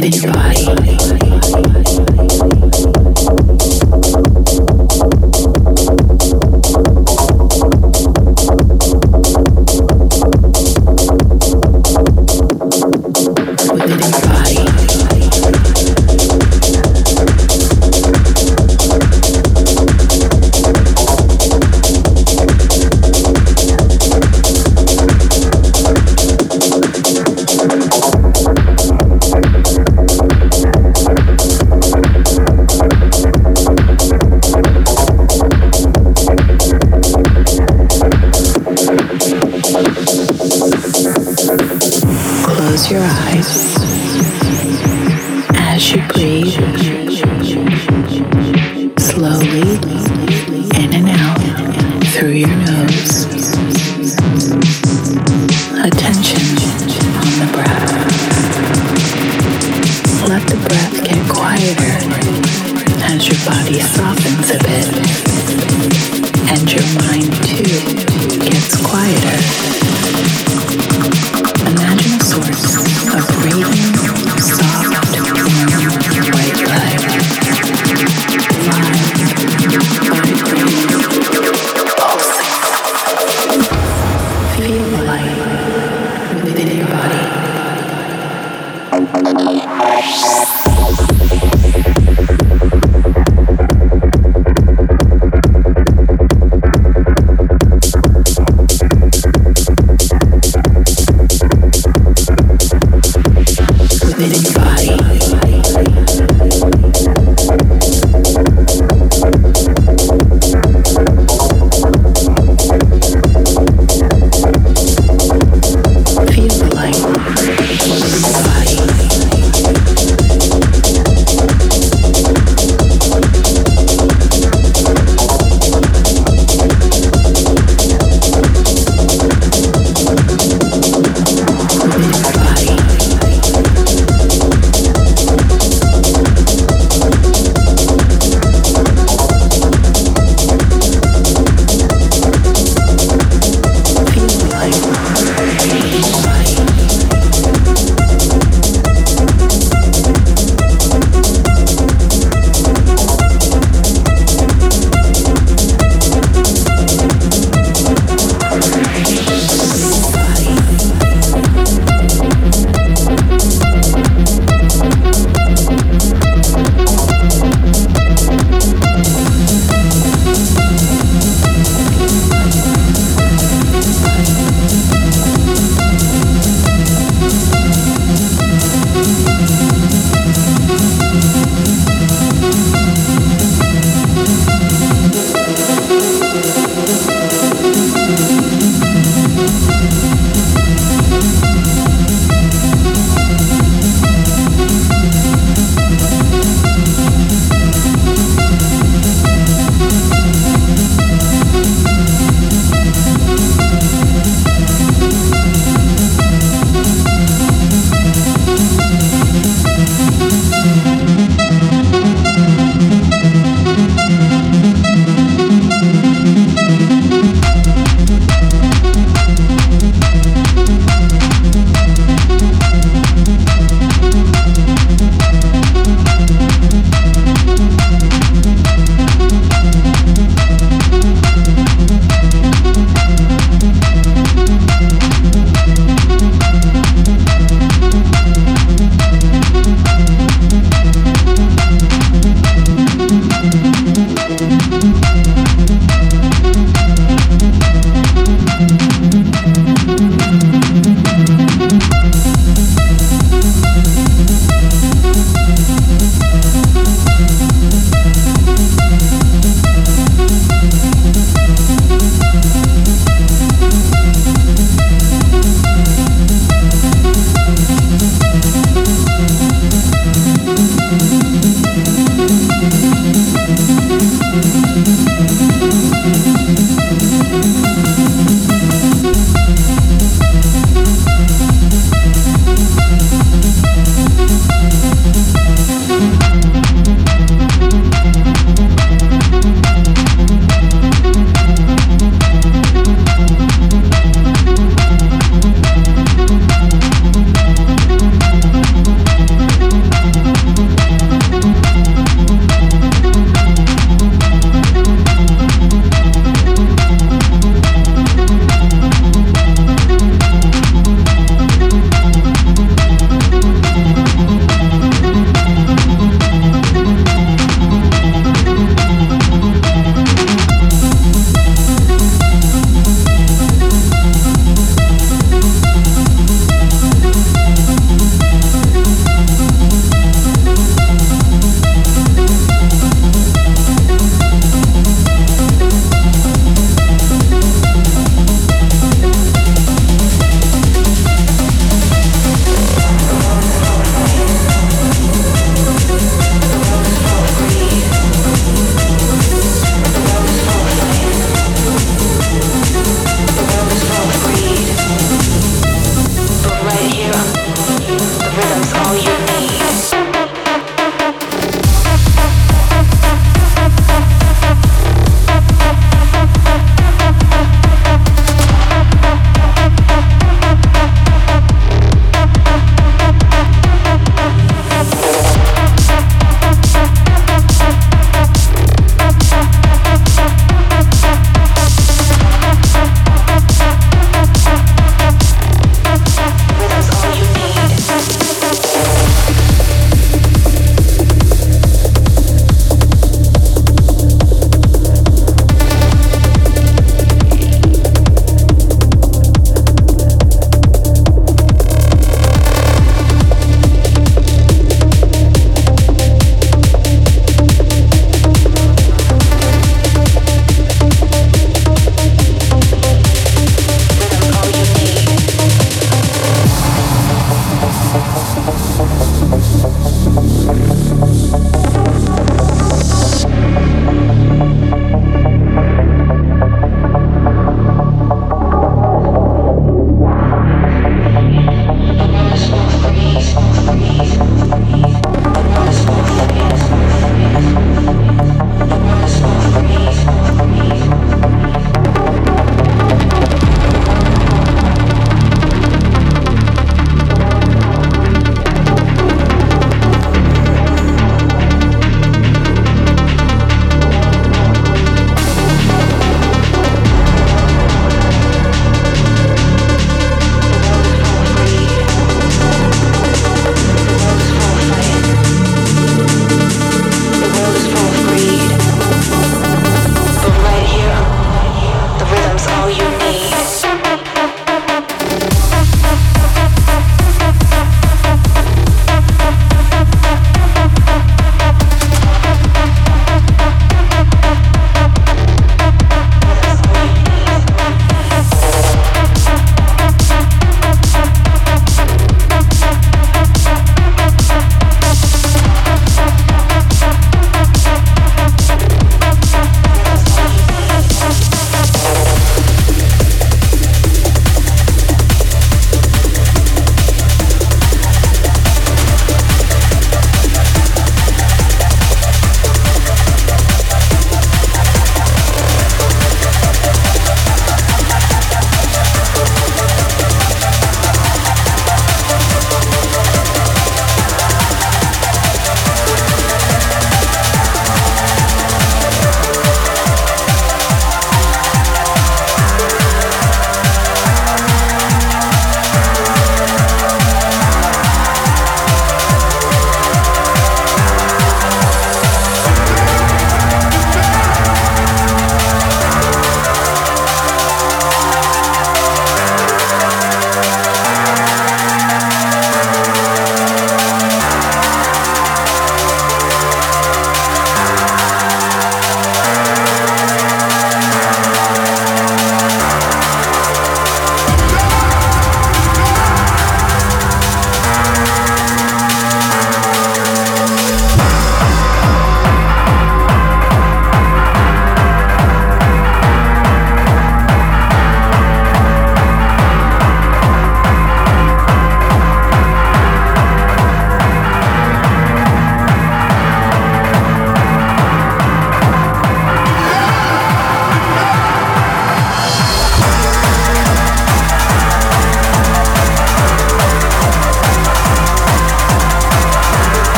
baby, body. Feel the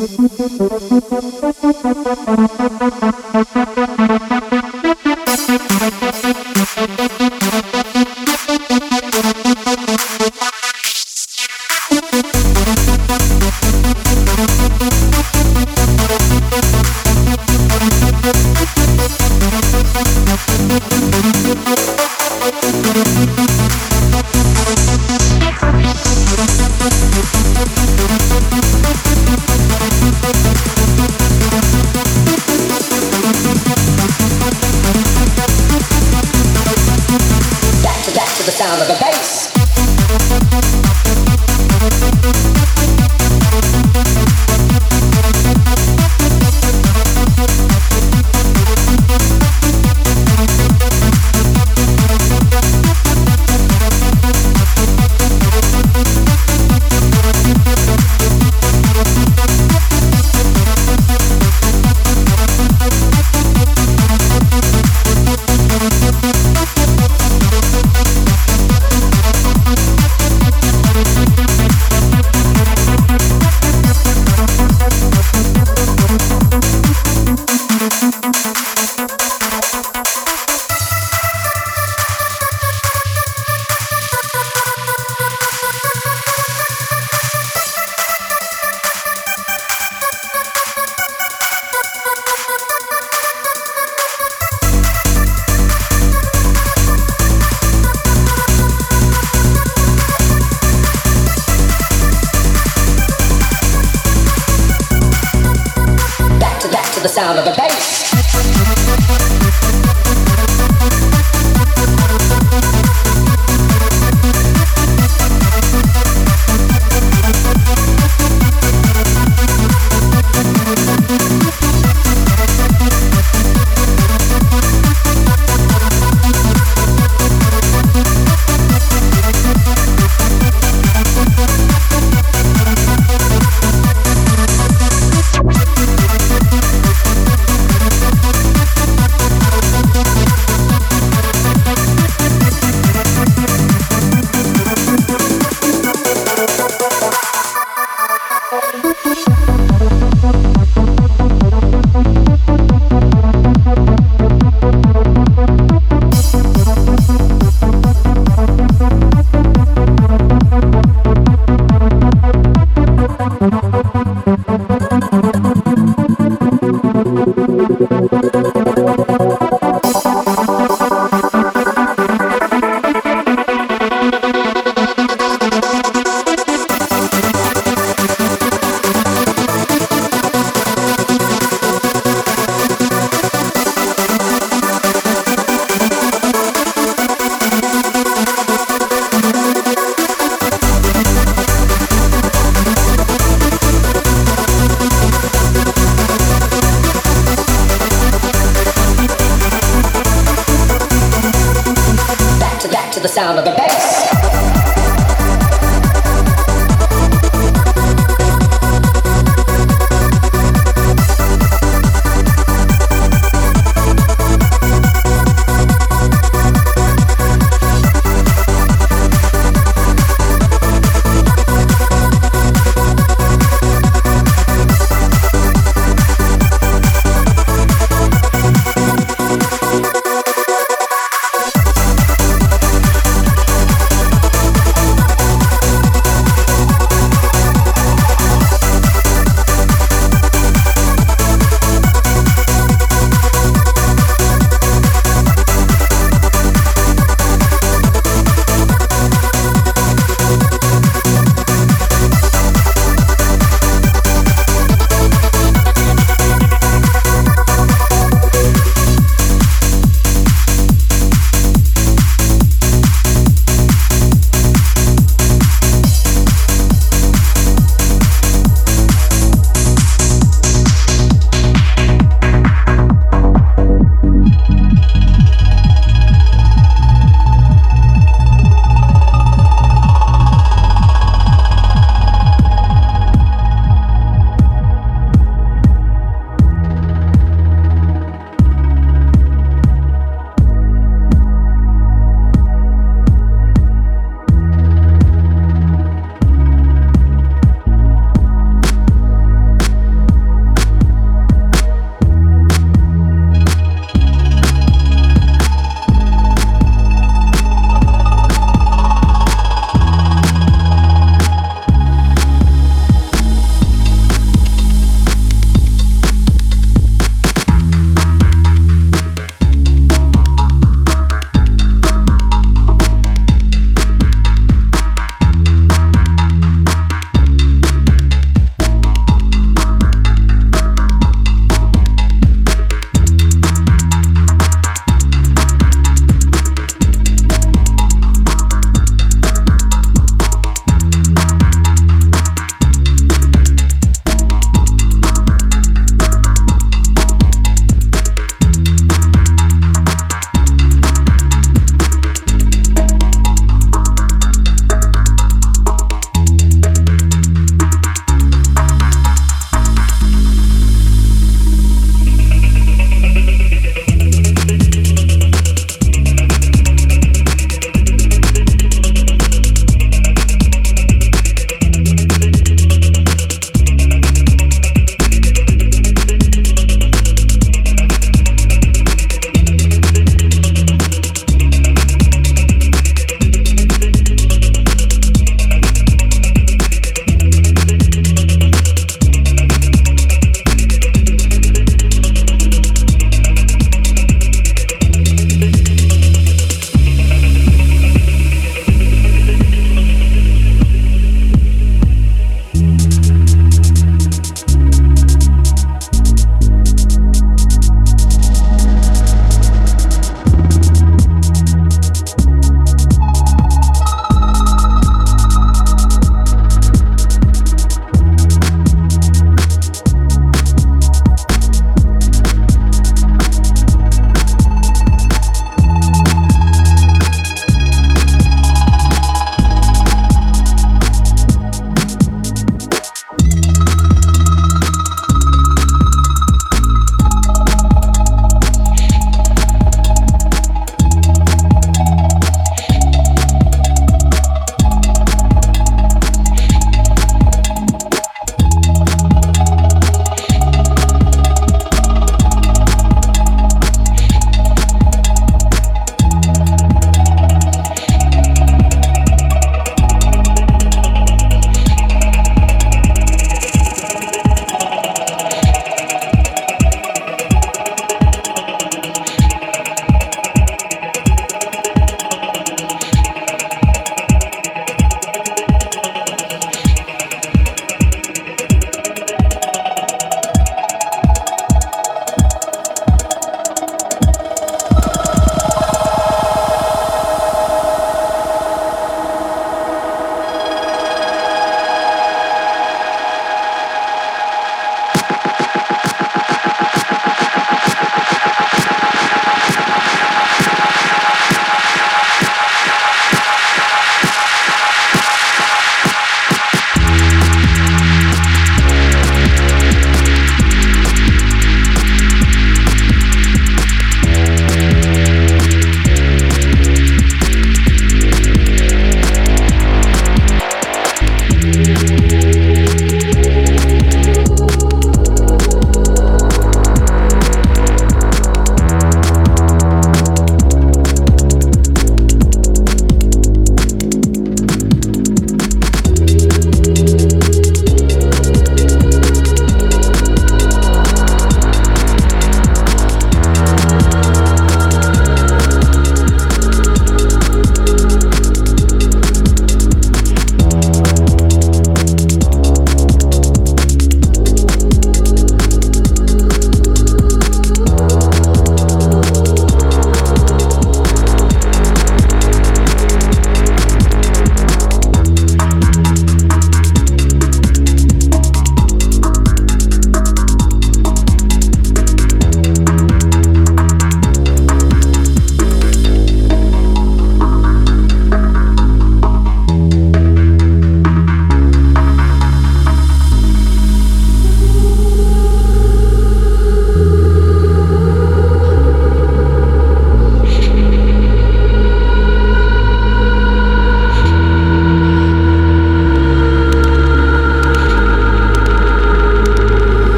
Mm-hmm.